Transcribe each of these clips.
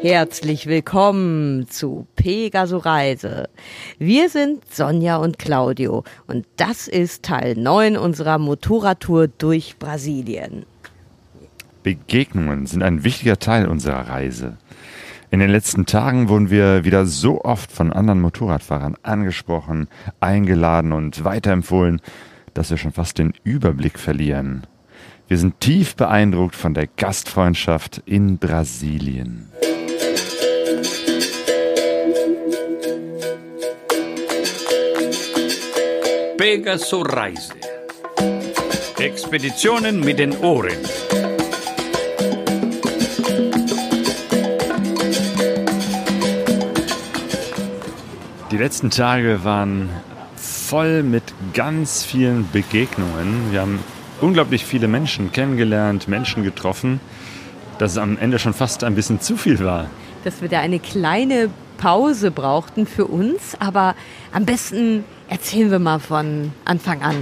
Herzlich willkommen zu Pegaso Reise. Wir sind Sonja und Claudio und das ist Teil 9 unserer Motorradtour durch Brasilien. Begegnungen sind ein wichtiger Teil unserer Reise. In den letzten Tagen wurden wir wieder so oft von anderen Motorradfahrern angesprochen, eingeladen und weiterempfohlen, dass wir schon fast den Überblick verlieren. Wir sind tief beeindruckt von der Gastfreundschaft in Brasilien. Pegaso Reise. Expeditionen mit den Ohren. Die letzten Tage waren voll mit ganz vielen Begegnungen. Wir haben unglaublich viele Menschen kennengelernt, Menschen getroffen, dass es am Ende schon fast ein bisschen zu viel war. Dass wir da eine kleine Pause brauchten für uns, aber am besten Erzählen wir mal von Anfang an.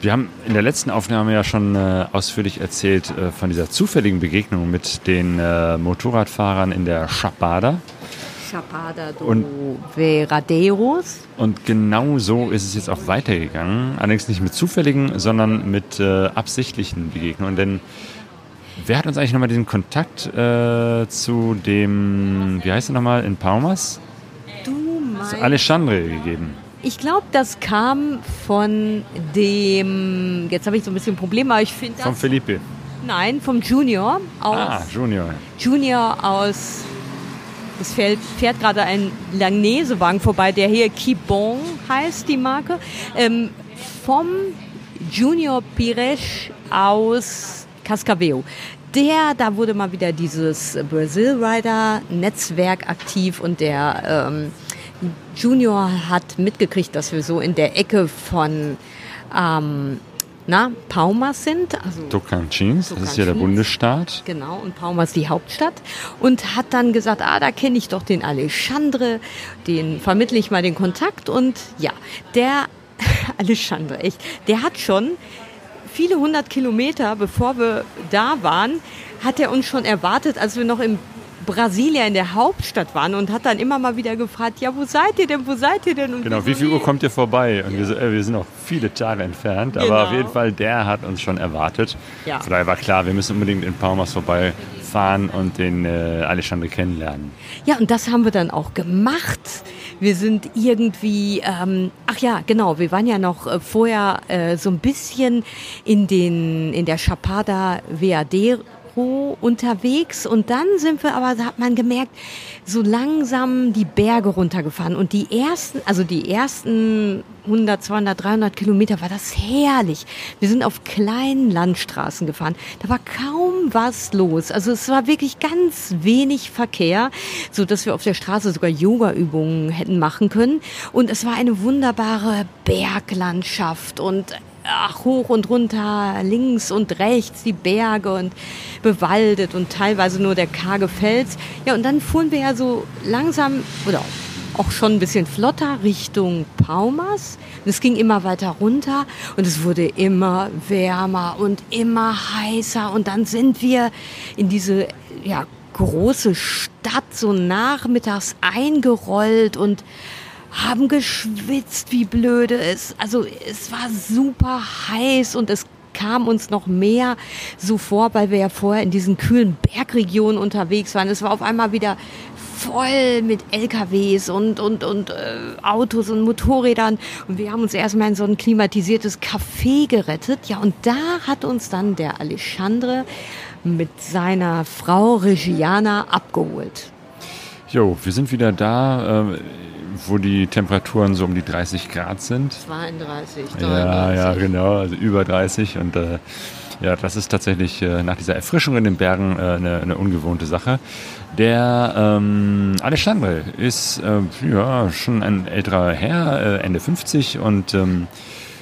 Wir haben in der letzten Aufnahme ja schon äh, ausführlich erzählt äh, von dieser zufälligen Begegnung mit den äh, Motorradfahrern in der Chapada. Chapada do und, Veradeiros. Und genau so ist es jetzt auch weitergegangen. Allerdings nicht mit zufälligen, sondern mit äh, absichtlichen Begegnungen. Denn wer hat uns eigentlich nochmal diesen Kontakt äh, zu dem, wie heißt er nochmal, in Palmas? Du meinst... Alexandre gegeben. Ich glaube, das kam von dem, jetzt habe ich so ein bisschen ein Problem, aber ich finde Von Felipe? Nein, vom Junior. Aus, ah, Junior. Junior aus, es fährt, fährt gerade ein Langnese-Wagen vorbei, der hier Kibon heißt, die Marke. Ähm, vom Junior Pires aus Cascaveo der, da wurde mal wieder dieses Brazil Rider Netzwerk aktiv und der ähm, Junior hat mitgekriegt, dass wir so in der Ecke von ähm, na, Paumas sind. Also Tocantins, das ist ja der Bundesstaat. Genau, und Paumas die Hauptstadt. Und hat dann gesagt, ah, da kenne ich doch den Alexandre, den vermittle ich mal den Kontakt. Und ja, der Alexandre, echt, der hat schon viele hundert Kilometer, bevor wir da waren, hat er uns schon erwartet, als wir noch im Brasilia in der Hauptstadt waren und hat dann immer mal wieder gefragt, ja, wo seid ihr denn, wo seid ihr denn? Und genau, wie viel Uhr kommt ihr vorbei? Und wir, äh, wir sind noch viele Tage entfernt, genau. aber auf jeden Fall, der hat uns schon erwartet. Ja. Von daher war klar, wir müssen unbedingt in Palmas vorbeifahren und den äh, Alexandre kennenlernen. Ja, und das haben wir dann auch gemacht. Wir sind irgendwie, ähm, ach ja, genau, wir waren ja noch äh, vorher äh, so ein bisschen in, den, in der Chapada VAD Metro unterwegs und dann sind wir aber, da hat man gemerkt, so langsam die Berge runtergefahren und die ersten, also die ersten 100, 200, 300 Kilometer war das herrlich. Wir sind auf kleinen Landstraßen gefahren. Da war kaum was los. Also es war wirklich ganz wenig Verkehr, so dass wir auf der Straße sogar Yoga-Übungen hätten machen können. Und es war eine wunderbare Berglandschaft und ach, hoch und runter, links und rechts die Berge und bewaldet und teilweise nur der karge Fels. Ja, und dann fuhren wir ja so langsam oder auch schon ein bisschen flotter Richtung Paumas. Und es ging immer weiter runter und es wurde immer wärmer und immer heißer. Und dann sind wir in diese ja, große Stadt so nachmittags eingerollt und haben geschwitzt, wie blöde es. Also es war super heiß und es kam uns noch mehr so vor, weil wir ja vorher in diesen kühlen Bergregionen unterwegs waren. Es war auf einmal wieder voll mit LKWs und, und, und äh, Autos und Motorrädern. Und wir haben uns erstmal in so ein klimatisiertes Café gerettet. Ja, und da hat uns dann der Alexandre mit seiner Frau Regiana abgeholt. Jo, wir sind wieder da. Äh wo die Temperaturen so um die 30 Grad sind. 32, 33. Ja, ja, genau, also über 30 und äh, ja, das ist tatsächlich äh, nach dieser Erfrischung in den Bergen äh, eine, eine, ungewohnte Sache. Der ähm, Alexandre ist äh, ja schon ein älterer Herr, äh, Ende 50 und ähm,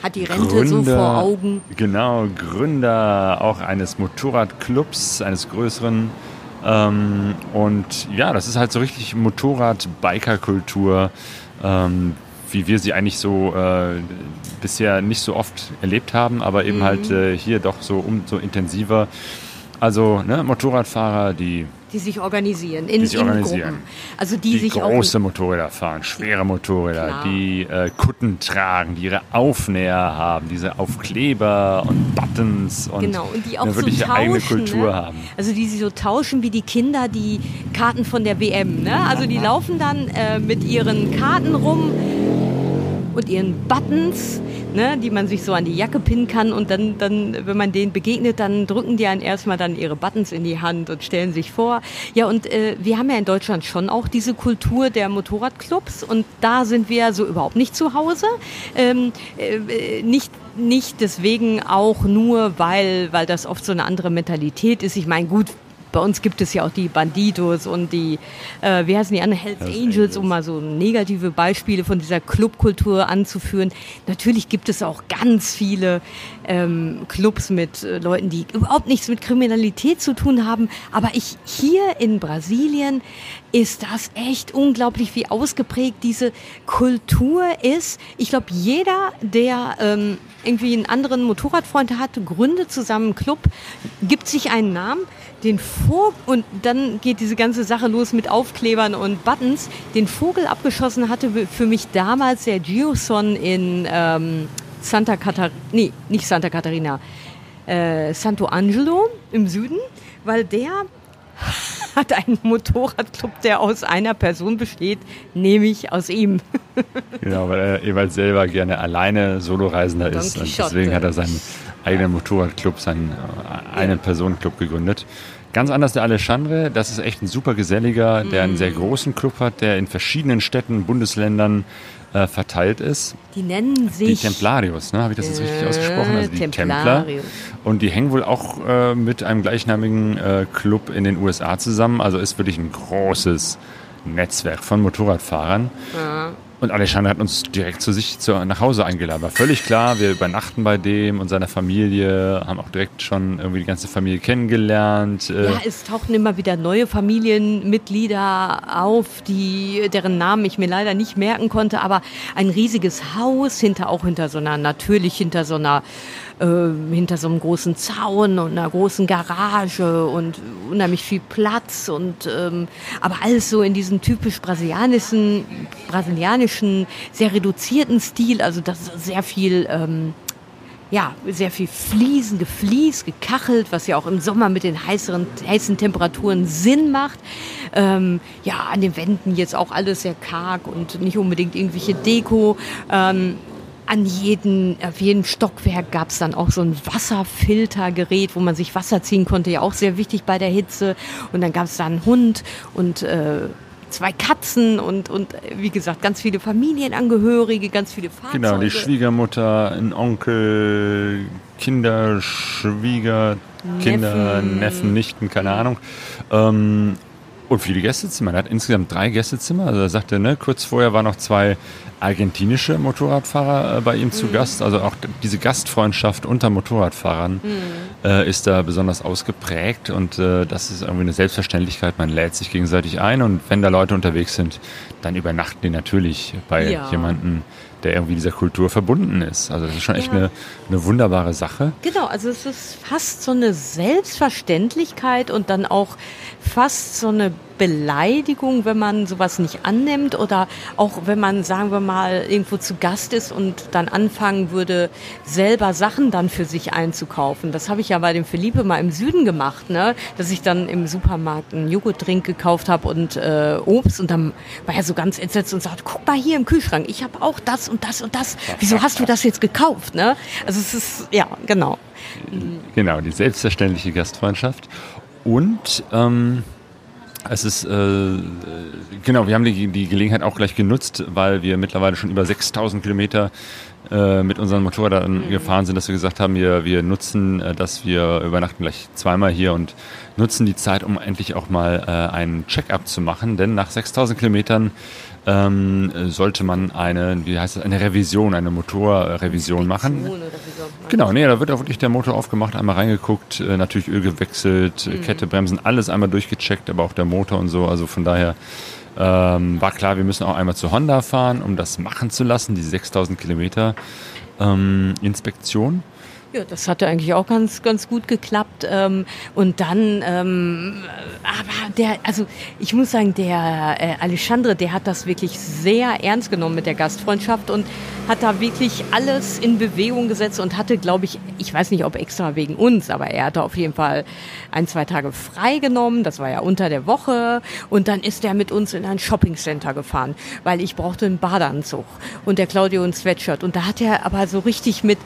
hat die Rente Gründer, so vor Augen. Genau, Gründer auch eines Motorradclubs, eines größeren Ähm, und ja, das ist halt so richtig Motorrad-Biker-Kultur, ähm, wie wir sie eigentlich so äh, bisher nicht so oft erlebt haben, aber eben Mhm. halt äh, hier doch so umso intensiver. Also ne, Motorradfahrer, die Die sich organisieren in, Die sich in organisieren. Gruppen. Also die, die sich große Motorräder fahren, schwere Motorräder, Klar. die äh, Kutten tragen, die ihre Aufnäher haben, diese Aufkleber und Buttons und Genau, und die auch eine so wirkliche tauschen, eigene Kultur ne? haben. Also die sie so tauschen wie die Kinder die Karten von der WM. Ne? Also die laufen dann äh, mit ihren Karten rum und ihren Buttons, ne, die man sich so an die Jacke pinnen kann und dann, dann, wenn man denen begegnet, dann drücken die einen erstmal dann ihre Buttons in die Hand und stellen sich vor. Ja, und äh, wir haben ja in Deutschland schon auch diese Kultur der Motorradclubs und da sind wir so überhaupt nicht zu Hause. Ähm, äh, nicht nicht deswegen auch nur, weil, weil das oft so eine andere Mentalität ist. Ich meine, gut, bei uns gibt es ja auch die Bandidos und die, äh, wie heißen die anderen, Hells Angels, Angels. um mal so negative Beispiele von dieser Clubkultur anzuführen. Natürlich gibt es auch ganz viele ähm, Clubs mit äh, Leuten, die überhaupt nichts mit Kriminalität zu tun haben. Aber ich hier in Brasilien ist das echt unglaublich, wie ausgeprägt diese Kultur ist. Ich glaube, jeder, der ähm, irgendwie einen anderen Motorradfreund hat, gründet zusammen einen Club, gibt sich einen Namen, den Vogel, und dann geht diese ganze Sache los mit Aufklebern und Buttons. Den Vogel abgeschossen hatte für mich damals der Gioson in ähm, Santa Catarina, nee, nicht Santa Catarina, äh, Santo Angelo im Süden, weil der hat einen Motorradclub, der aus einer Person besteht, nämlich aus ihm. Genau, weil er jeweils selber gerne alleine Soloreisender ist. Und deswegen hat er seinen eigenen Motorradclub, seinen äh, einen Personenclub gegründet. Ganz anders der Alexandre, das ist echt ein super geselliger, der einen sehr Mhm. großen Club hat, der in verschiedenen Städten, Bundesländern äh, verteilt ist. Die nennen Die sich Templarios, ne? habe ich das jetzt richtig Äh, ausgesprochen? Also die Templer. Templarios. Und die hängen wohl auch äh, mit einem gleichnamigen äh, Club in den USA zusammen. Also ist wirklich ein großes Netzwerk von Motorradfahrern. Und Alexander hat uns direkt zu sich zu, nach Hause eingeladen. War völlig klar, wir übernachten bei dem und seiner Familie, haben auch direkt schon irgendwie die ganze Familie kennengelernt. Äh, Ja, es tauchten immer wieder neue Familienmitglieder auf, die, deren Namen ich mir leider nicht merken konnte, aber ein riesiges Haus, hinter, auch hinter so einer, natürlich hinter so einer, äh, hinter so einem großen Zaun und einer großen Garage und unheimlich viel Platz und, ähm, aber alles so in diesem typisch brasilianischen, brasilianischen, sehr reduzierten Stil, also das ist sehr viel, ähm, ja, sehr viel Fliesen, gefliest, gekachelt, was ja auch im Sommer mit den heißeren, heißen Temperaturen Sinn macht. Ähm, ja, an den Wänden jetzt auch alles sehr karg und nicht unbedingt irgendwelche Deko. Ähm, an jeden, auf jedem Stockwerk gab es dann auch so ein Wasserfiltergerät, wo man sich Wasser ziehen konnte, ja auch sehr wichtig bei der Hitze. Und dann gab es da einen Hund und äh, zwei Katzen und, und äh, wie gesagt, ganz viele Familienangehörige, ganz viele Fahrzeuge. Genau, die Schwiegermutter, ein Onkel, Kinder, Schwieger, Kinder, Neffen. Neffen, Nichten, keine Ahnung. Ähm, und viele Gästezimmer. Er hat insgesamt drei Gästezimmer. Also er sagte, ne, kurz vorher waren noch zwei argentinische Motorradfahrer äh, bei ihm Mhm. zu Gast. Also auch diese Gastfreundschaft unter Motorradfahrern Mhm. äh, ist da besonders ausgeprägt und äh, das ist irgendwie eine Selbstverständlichkeit. Man lädt sich gegenseitig ein und wenn da Leute unterwegs sind, dann übernachten die natürlich bei Ja. jemandem, der irgendwie dieser Kultur verbunden ist. Also das ist schon echt Ja. eine, eine wunderbare Sache. Genau, also es ist fast so eine Selbstverständlichkeit und dann auch fast so eine Beleidigung, wenn man sowas nicht annimmt oder auch wenn man, sagen wir mal, irgendwo zu Gast ist und dann anfangen würde, selber Sachen dann für sich einzukaufen. Das habe ich ja bei dem Philippe mal im Süden gemacht, ne? dass ich dann im Supermarkt einen Joghurtdrink gekauft habe und äh, Obst und dann war er so ganz entsetzt und sagte, guck mal hier im Kühlschrank, ich habe auch das und das und das. Wieso hast du das jetzt gekauft? Ne? Also es ist, ja, genau. Genau, die selbstverständliche Gastfreundschaft. Und ähm, es ist, äh, genau, wir haben die, die Gelegenheit auch gleich genutzt, weil wir mittlerweile schon über 6000 Kilometer äh, mit unseren Motorrädern gefahren sind, dass wir gesagt haben, wir, wir nutzen, äh, dass wir übernachten gleich zweimal hier und nutzen die Zeit, um endlich auch mal äh, einen Check-up zu machen. Denn nach 6000 Kilometern ähm, sollte man eine, wie heißt das, eine Revision, eine Motorrevision machen. Man? Genau, nee, da wird auch wirklich der Motor aufgemacht, einmal reingeguckt, äh, natürlich Öl gewechselt, äh, Kette, Bremsen, alles einmal durchgecheckt, aber auch der Motor und so. Also von daher ähm, war klar, wir müssen auch einmal zu Honda fahren, um das machen zu lassen, die 6000 Kilometer ähm, Inspektion. Ja, das hatte eigentlich auch ganz, ganz gut geklappt. Ähm, und dann, ähm, aber der, also ich muss sagen, der äh, Alexandre, der hat das wirklich sehr ernst genommen mit der Gastfreundschaft und hat da wirklich alles in Bewegung gesetzt und hatte, glaube ich, ich weiß nicht, ob extra wegen uns, aber er hatte auf jeden Fall ein, zwei Tage frei genommen. Das war ja unter der Woche. Und dann ist er mit uns in ein Shoppingcenter gefahren, weil ich brauchte einen Badeanzug und der Claudio ein Sweatshirt. Und da hat er aber so richtig mit,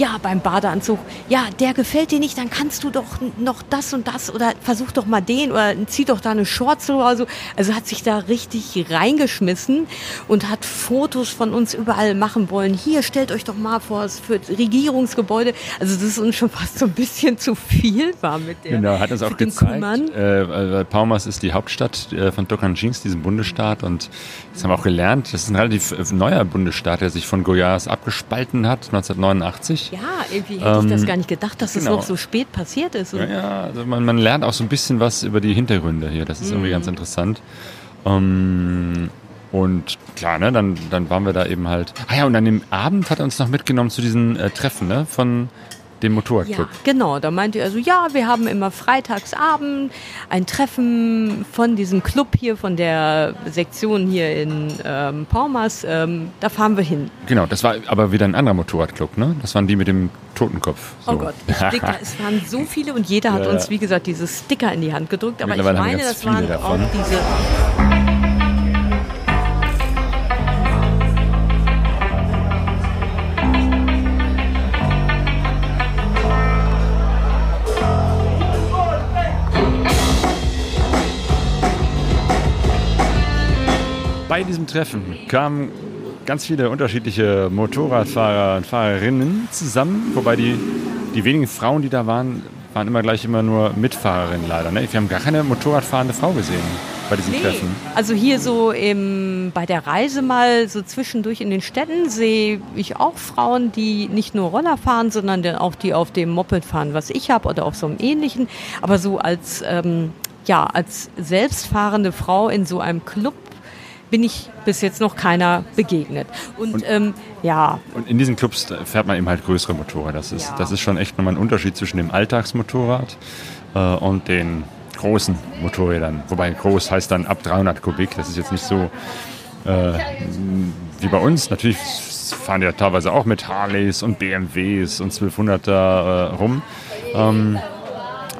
ja, beim Badeanzug, ja, der gefällt dir nicht, dann kannst du doch noch das und das oder versuch doch mal den oder zieh doch da eine Shorts oder so. Also hat sich da richtig reingeschmissen und hat Fotos von uns überall machen wollen. Hier, stellt euch doch mal vor, es für Regierungsgebäude. Also das ist uns schon fast so ein bisschen zu viel war mit der. Genau, hat uns auch gezeigt. Äh, weil Palmas ist die Hauptstadt äh, von Tocantins, diesem Bundesstaat. Und das haben wir auch gelernt. Das ist ein relativ äh, neuer Bundesstaat, der sich von Goiás abgespalten hat, 1989. Ja, irgendwie hätte ich das Ähm, gar nicht gedacht, dass es genau. noch so spät passiert ist. Ja, ja also man, man lernt auch so ein bisschen was über die Hintergründe hier. Das ist irgendwie ganz interessant. Ähm, und klar, ne, dann, dann waren wir da eben halt. Ah ja, und an dem Abend hat er uns noch mitgenommen zu diesen äh, Treffen, ne, von dem Ja, Motorradclub. genau. Da meinte er so, ja, wir haben immer freitagsabend ein Treffen von diesem Club hier, von der Sektion hier in ähm, Palmas. Ähm, da fahren wir hin. Genau, das war aber wieder ein anderer Motorradclub, ne? Das waren die mit dem Totenkopf. Oh So. Gott, Sticker. es waren so viele und jeder hat Ja, uns, ja. wie gesagt, diese Sticker in die Hand gedrückt. Aber ich meine, das waren viele auch davon. diese. Bei diesem Treffen kamen ganz viele unterschiedliche Motorradfahrer und Fahrerinnen zusammen, wobei die, die wenigen Frauen, die da waren, waren immer gleich immer nur Mitfahrerinnen leider. Ne? Wir haben gar keine Motorradfahrende Frau gesehen bei diesem Treffen. Also hier so im, bei der Reise mal so zwischendurch in den Städten sehe ich auch Frauen, die nicht nur Roller fahren, sondern dann auch die auf dem Moped fahren, was ich habe oder auf so einem ähnlichen. Aber so als, ähm, ja, als selbstfahrende Frau in so einem Club bin ich bis jetzt noch keiner begegnet. Und, ähm, ja, Und in diesen Clubs fährt man eben halt größere Motorräder. Das ist, Ja. das ist schon echt nochmal ein Unterschied zwischen dem Alltagsmotorrad äh, und den großen Motorrädern. Wobei groß heißt dann ab 300 Kubik. Das ist jetzt nicht so äh, wie bei uns. Natürlich fahren die ja teilweise auch mit Harleys und BMWs und 1200er äh, rum. Ähm,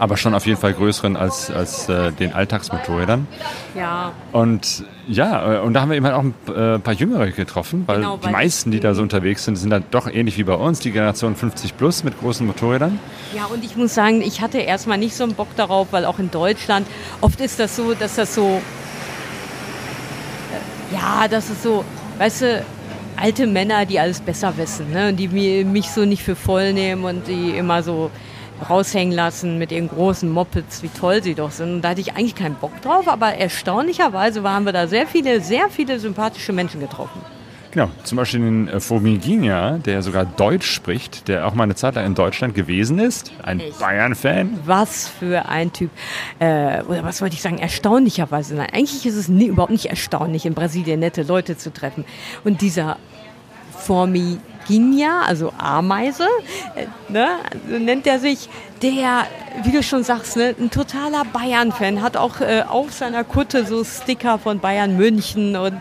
aber schon auf jeden Fall größeren als, als äh, den Alltagsmotorrädern. ja, Und ja, äh, und da haben wir eben halt auch ein äh, paar Jüngere getroffen, weil Genau, die weil meisten, die da so unterwegs sind, sind dann doch ähnlich wie bei uns, die Generation 50 plus mit großen Motorrädern. Ja, und ich muss sagen, ich hatte erstmal nicht so einen Bock darauf, weil auch in Deutschland oft ist das so, dass das so, äh, ja, das ist so, weißt du, alte Männer, die alles besser wissen, ne? und die mi- mich so nicht für voll nehmen und die immer so raushängen lassen mit ihren großen Mopeds, wie toll sie doch sind. Und da hatte ich eigentlich keinen Bock drauf, aber erstaunlicherweise haben wir da sehr viele, sehr viele sympathische Menschen getroffen. Genau, zum Beispiel den äh, Fomiginia, der sogar Deutsch spricht, der auch mal eine Zeit lang in Deutschland gewesen ist. Ein? Bayern-Fan. Was für ein Typ. Äh, oder was wollte ich sagen? Erstaunlicherweise. Nein, eigentlich ist es nie, überhaupt nicht erstaunlich, in Brasilien nette Leute zu treffen. Und dieser Formiguinha, also Ameise, äh, ne, nennt er sich, der, wie du schon sagst, ne, ein totaler Bayern-Fan, hat auch äh, auf seiner Kutte so Sticker von Bayern München und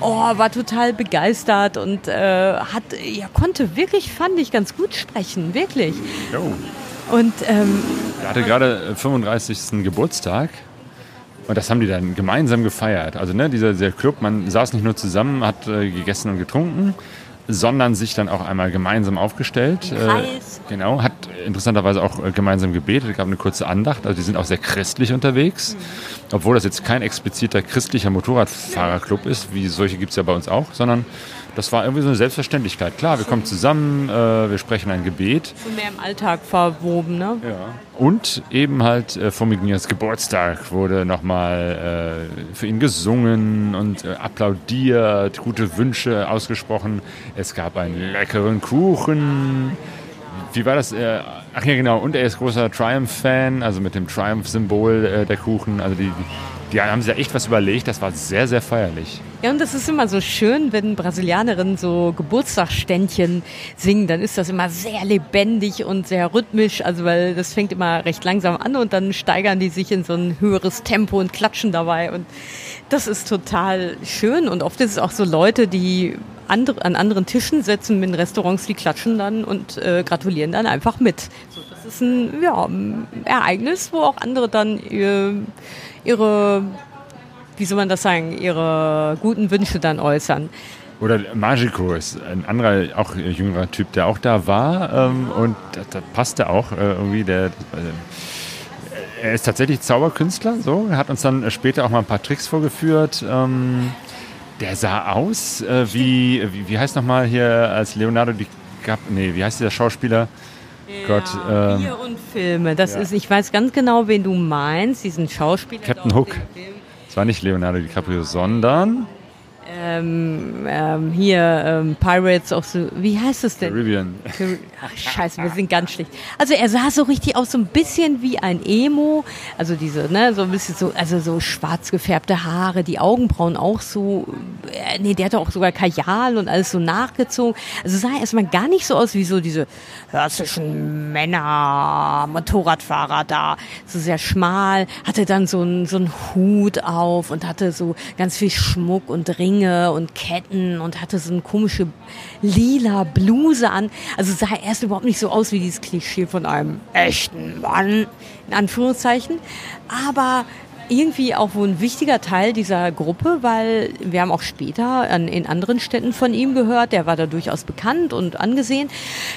oh, war total begeistert und äh, hat, ja, konnte wirklich, fand ich, ganz gut sprechen, wirklich. Jo. Und ähm, Er hatte gerade äh, 35. Geburtstag. Und das haben die dann gemeinsam gefeiert. Also ne, dieser, dieser Club, man saß nicht nur zusammen, hat äh, gegessen und getrunken, sondern sich dann auch einmal gemeinsam aufgestellt. Äh, genau, hat interessanterweise auch äh, gemeinsam gebetet, gab eine kurze Andacht. Also die sind auch sehr christlich unterwegs. Obwohl das jetzt kein expliziter christlicher Motorradfahrerclub ist, wie solche gibt es ja bei uns auch, sondern das war irgendwie so eine Selbstverständlichkeit. Klar, wir kommen zusammen, äh, wir sprechen ein Gebet. So mehr im Alltag verwoben, ne? Ja. Und eben halt äh, vor Migniers Geburtstag wurde nochmal äh, für ihn gesungen und äh, applaudiert, gute Wünsche ausgesprochen. Es gab einen leckeren Kuchen. Wie war das? Äh, ach ja, genau. Und er ist großer Triumph-Fan, also mit dem Triumph-Symbol äh, der Kuchen. Also die, die haben sich da echt was überlegt. Das war sehr, sehr feierlich. Ja, und das ist immer so schön, wenn Brasilianerinnen so Geburtstagsständchen singen, dann ist das immer sehr lebendig und sehr rhythmisch, also weil das fängt immer recht langsam an und dann steigern die sich in so ein höheres Tempo und klatschen dabei und das ist total schön und oft ist es auch so Leute, die andere, an anderen Tischen sitzen in Restaurants, die klatschen dann und äh, gratulieren dann einfach mit. So, ist ein ja, Ereignis, wo auch andere dann ihr, ihre wie soll man das sagen, ihre guten Wünsche dann äußern. Oder Magico ist ein anderer, auch jüngerer Typ, der auch da war ähm, und da, da passte auch äh, irgendwie der. Äh, er ist tatsächlich Zauberkünstler, so. Hat uns dann später auch mal ein paar Tricks vorgeführt. Ähm, der sah aus äh, wie, wie, wie heißt nochmal hier als Leonardo DiCaprio, nee, wie heißt dieser Schauspieler? Ja, Gott, ähm, Bier und Filme. Das ja. ist, ich weiß ganz genau, wen du meinst, diesen Schauspieler. Captain Hook war nicht Leonardo DiCaprio, sondern ähm, ähm, hier ähm, Pirates of the, wie heißt es denn? Caribbean. Ach scheiße, wir sind ganz schlecht. Also er sah so richtig aus, so ein bisschen wie ein Emo, also diese, ne, so ein bisschen so, also so schwarz gefärbte Haare, die Augenbrauen auch so, äh, nee, der hatte auch sogar Kajal und alles so nachgezogen. Also sah erstmal gar nicht so aus wie so diese klassischen Männer, Motorradfahrer da, so sehr schmal, hatte dann so einen so einen Hut auf und hatte so ganz viel Schmuck und Ringe Ringe und Ketten und hatte so eine komische lila Bluse an. Also sah erst überhaupt nicht so aus wie dieses Klischee von einem echten Mann, in Anführungszeichen. Aber irgendwie auch wohl ein wichtiger Teil dieser Gruppe, weil wir haben auch später an, in anderen Städten von ihm gehört. Der war da durchaus bekannt und angesehen.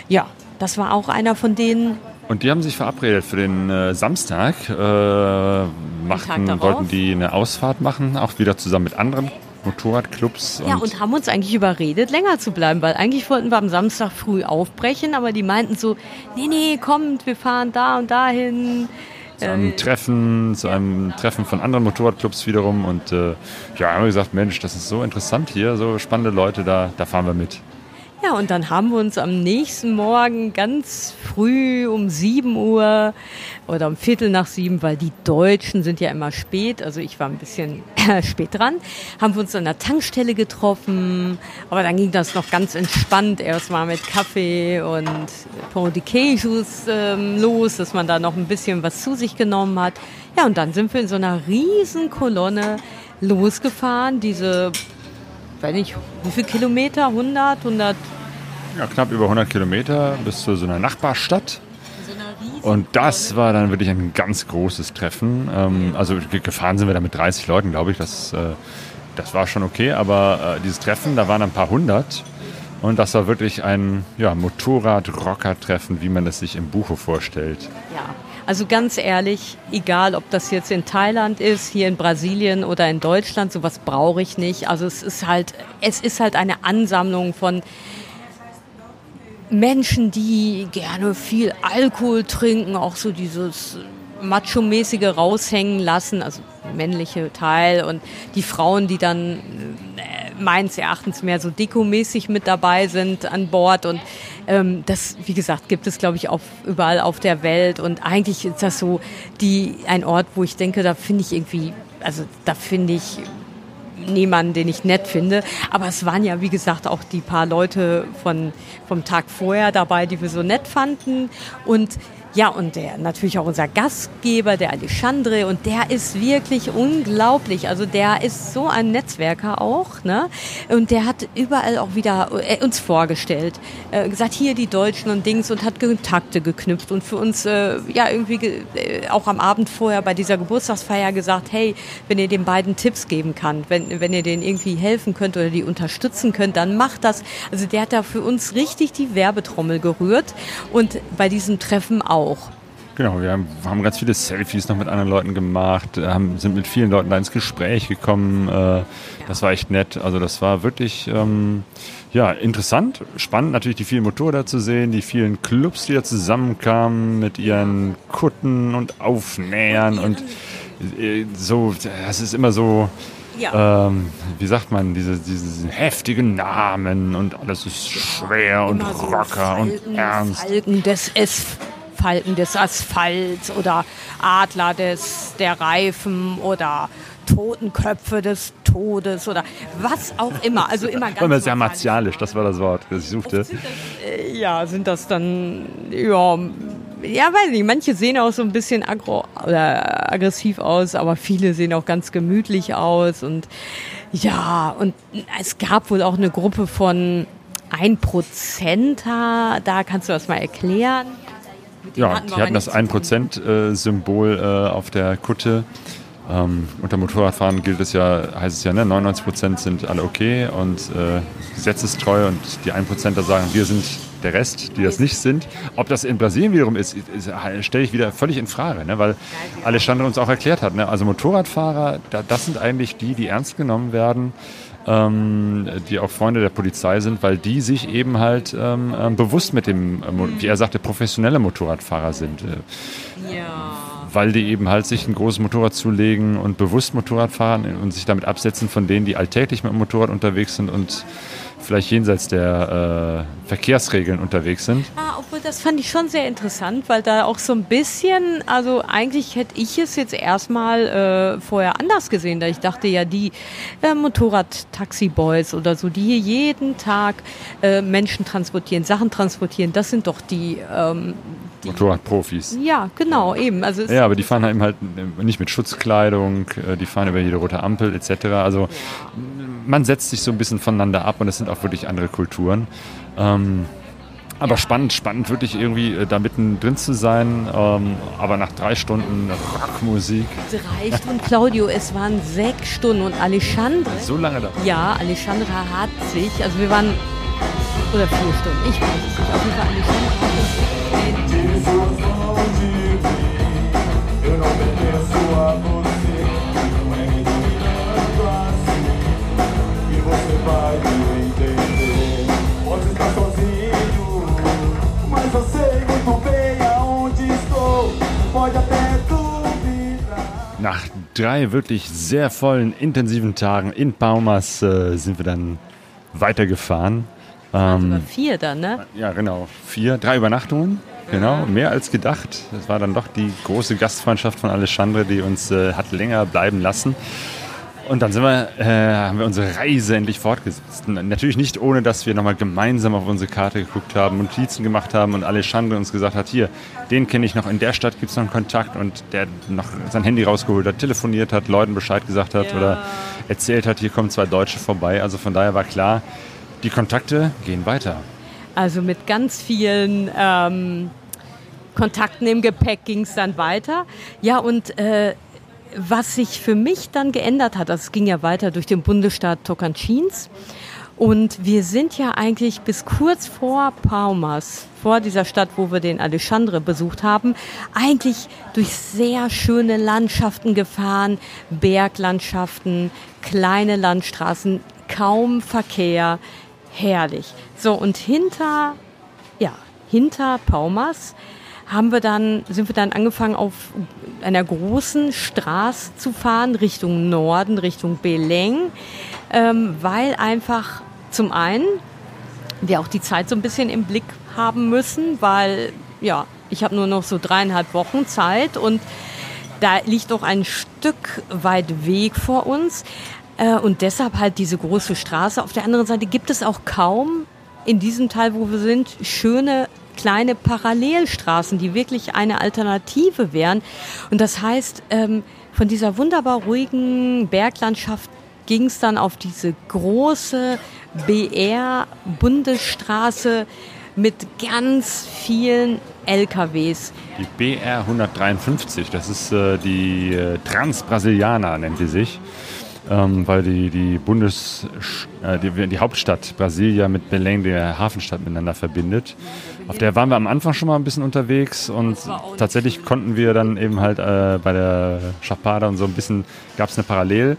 Ja, das war auch einer von denen. Und die haben sich verabredet für den äh, Samstag. Äh, machten, wollten die eine Ausfahrt machen, auch wieder zusammen mit anderen Motorradclubs. ja, und haben uns eigentlich überredet, länger zu bleiben, weil eigentlich wollten wir am Samstag früh aufbrechen, aber die meinten so, nee, nee, kommt, wir fahren da und dahin. Zu einem äh, Treffen, zu einem Treffen von anderen Motorradclubs wiederum und äh, ja, haben wir gesagt, Mensch, das ist so interessant hier, so spannende Leute, da, da fahren wir mit. Ja, und dann haben wir uns am nächsten Morgen ganz früh um 7 Uhr oder um Viertel nach sieben, weil die Deutschen sind ja immer spät, also ich war ein bisschen spät dran, haben wir uns an der Tankstelle getroffen, aber dann ging das noch ganz entspannt, erstmal mit Kaffee und Pont de Queijos ähm, los, dass man da noch ein bisschen was zu sich genommen hat. Ja, und dann sind wir in so einer riesen Kolonne losgefahren, diese weiß nicht, wie viele Kilometer? 100, 100? Ja, knapp über 100 Kilometer bis zu so einer Nachbarstadt. Und das war dann wirklich ein ganz großes Treffen. Ähm, also gefahren sind wir da mit 30 Leuten, glaube ich. Das, äh, das war schon okay. Aber äh, dieses Treffen, da waren ein paar hundert. Und das war wirklich ein ja, Motorrad-Rocker-Treffen, wie man es sich im Buche vorstellt. Ja, also ganz ehrlich, egal ob das jetzt in Thailand ist, hier in Brasilien oder in Deutschland, sowas brauche ich nicht. Also es ist halt, es ist halt eine Ansammlung von Menschen, die gerne viel Alkohol trinken, auch so dieses Macho-mäßige raushängen lassen, also männliche Teil und die Frauen, die dann äh, meines Erachtens mehr so dekomäßig mit dabei sind an Bord und ähm, das, wie gesagt, gibt es glaube ich auf, überall auf der Welt und eigentlich ist das so die ein Ort, wo ich denke, da finde ich irgendwie, also da finde ich niemanden, den ich nett finde. Aber es waren ja, wie gesagt, auch die paar Leute von, vom Tag vorher dabei, die wir so nett fanden. Und ja, und der natürlich auch unser Gastgeber, der Alexandre, und der ist wirklich unglaublich. Also der ist so ein Netzwerker auch, ne? Und der hat überall auch wieder äh, uns vorgestellt, äh, gesagt, hier die Deutschen und Dings und hat Kontakte geknüpft und für uns äh, ja irgendwie äh, auch am Abend vorher bei dieser Geburtstagsfeier gesagt, hey, wenn ihr den beiden Tipps geben kann, wenn, wenn ihr denen irgendwie helfen könnt oder die unterstützen könnt, dann macht das. Also der hat da für uns richtig die Werbetrommel gerührt und bei diesem Treffen auch auch. Genau, wir haben, haben ganz viele Selfies noch mit anderen Leuten gemacht, äh, haben, sind mit vielen Leuten da ins Gespräch gekommen. Äh, das war echt nett. Also das war wirklich ähm, ja, interessant, spannend natürlich die vielen Motorräder zu sehen, die vielen Clubs, die da zusammenkamen mit ihren Kutten und Aufnähern und äh, so, das ist immer so, Ja. ähm, wie sagt man, diese, diese heftigen Namen und alles ist schwer und Immer so rocker und ernst. Falten des, es Falten des Asphalts oder Adler des, der Reifen oder Totenköpfe des Todes oder was auch immer. Also immer ganz War immer sehr martialisch. das war das Wort, das ich suchte. Ja, sind das dann, ja, ja, weiß nicht, manche sehen auch so ein bisschen aggro oder aggressiv aus, aber viele sehen auch ganz gemütlich aus und ja, und es gab wohl auch eine Gruppe von 1%er, da kannst du das mal erklären. Denen Ja, hatten die hatten das nichts zu tun. 1%-Symbol äh, auf der Kutte. Ähm, unter Motorradfahren gilt es ja, heißt es ja, ne, 99% sind alle okay und äh, gesetzestreu und die 1%er sagen, wir sind der Rest, die das nicht sind. Ob das in Brasilien wiederum ist, stelle ich wieder völlig in Frage, ne, weil Alexandre uns auch erklärt hat, ne, also Motorradfahrer, da, das sind eigentlich die, die ernst genommen werden, ähm, die auch Freunde der Polizei sind, weil die sich eben halt ähm, ähm, bewusst mit dem, äh, wie er sagte, professionelle Motorradfahrer sind. Äh, Ja. weil die eben halt sich ein großes Motorrad zulegen und bewusst Motorrad fahren und sich damit absetzen von denen, die alltäglich mit dem Motorrad unterwegs sind und vielleicht jenseits der äh, Verkehrsregeln unterwegs sind. Ah, obwohl das fand ich schon sehr interessant, weil da auch so ein bisschen, also eigentlich hätte ich es jetzt erstmal äh, vorher anders gesehen, da ich dachte ja, die äh, Motorrad-Taxi-Boys oder so, die hier jeden Tag äh, Menschen transportieren, Sachen transportieren, das sind doch die, ähm, Motorradprofis. ja, genau, eben. Also Ja, aber die fahren halt eben halt nicht mit Schutzkleidung, äh, die fahren über jede rote Ampel etc. Also man setzt sich so ein bisschen voneinander ab und es sind auch wirklich andere Kulturen. Ähm, aber spannend, spannend wirklich irgendwie äh, da mittendrin zu sein. Ähm, aber nach drei Stunden Rockmusik, reicht. Und Claudio, es waren sechs Stunden und Alexandre, so lange da. ja, Alexandra hat sich, also wir waren, oder vier Stunden, ich weiß es nicht, auf jeden Fall Alexandra hat sich vai me entender. Pode estar sozinho. Mas eu sei muito bem aonde estou. Pode até duvidar. Nach drei wirklich sehr vollen, intensiven Tagen in Palmas äh, sind wir dann weitergefahren. Ähm, Über vier dann, ne? Ja, genau. Vier, drei Übernachtungen. Genau, mehr als gedacht. Das war dann doch die große Gastfreundschaft von Alexandre, die uns äh, hat länger bleiben lassen. Und dann wir, äh, haben wir unsere Reise endlich fortgesetzt. Natürlich nicht ohne, dass wir nochmal gemeinsam auf unsere Karte geguckt haben, Notizen gemacht haben und Alexandre uns gesagt hat, hier, den kenne ich noch, in der Stadt gibt es noch einen Kontakt und der noch sein Handy rausgeholt hat, telefoniert hat, Leuten Bescheid gesagt hat Ja. oder erzählt hat, hier kommen zwei Deutsche vorbei. Also von daher war klar, die Kontakte gehen weiter. Also mit ganz vielen ähm, Kontakten im Gepäck ging es dann weiter. Ja, und äh, was sich für mich dann geändert hat, das ging ja weiter durch den Bundesstaat Tocantins. Und wir sind ja eigentlich bis kurz vor Palmas, vor dieser Stadt, wo wir den Alexandre besucht haben, eigentlich durch sehr schöne Landschaften gefahren, Berglandschaften, kleine Landstraßen, kaum Verkehr, herrlich. So, und hinter, ja, hinter Palmas haben wir dann, sind wir dann angefangen, auf einer großen Straße zu fahren, Richtung Norden, Richtung Beleng, ähm, weil einfach zum einen wir auch die Zeit so ein bisschen im Blick haben müssen, weil ja, ich habe nur noch so dreieinhalb Wochen Zeit und da liegt doch ein Stück weit Weg vor uns. Äh, und deshalb halt diese große Straße. Auf der anderen Seite gibt es auch kaum in diesem Teil, wo wir sind, schöne kleine Parallelstraßen, die wirklich eine Alternative wären. Und das heißt, ähm, von dieser wunderbar ruhigen Berglandschaft ging es dann auf diese große BR-Bundesstraße mit ganz vielen LKWs. Die BR 153, das ist äh, die äh, Transbrasilianer, nennt sie sich. Ähm, weil die, die Bundes, äh, die, die Hauptstadt Brasilia mit Belém, der Hafenstadt, miteinander verbindet. Auf der waren wir am Anfang schon mal ein bisschen unterwegs und tatsächlich konnten wir dann eben halt äh, bei der Chapada und so ein bisschen, gab es eine Parallel,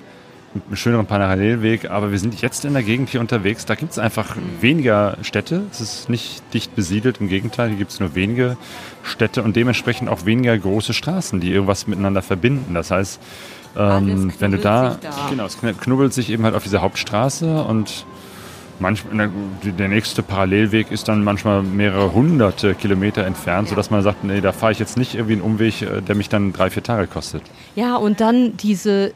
einen schöneren Parallelweg, aber wir sind jetzt in der Gegend hier unterwegs, da gibt es einfach weniger Städte, es ist nicht dicht besiedelt, im Gegenteil, hier gibt es nur wenige Städte und dementsprechend auch weniger große Straßen, die irgendwas miteinander verbinden. Das heißt, ähm, wenn du da, da. genau, es kn- knubbelt sich eben halt auf dieser Hauptstraße und manchmal, der nächste Parallelweg ist dann manchmal mehrere hunderte Kilometer entfernt, sodass man sagt, nee, da fahre ich jetzt nicht irgendwie einen Umweg, äh, der mich dann drei, vier Tage kostet. Ja, und dann diese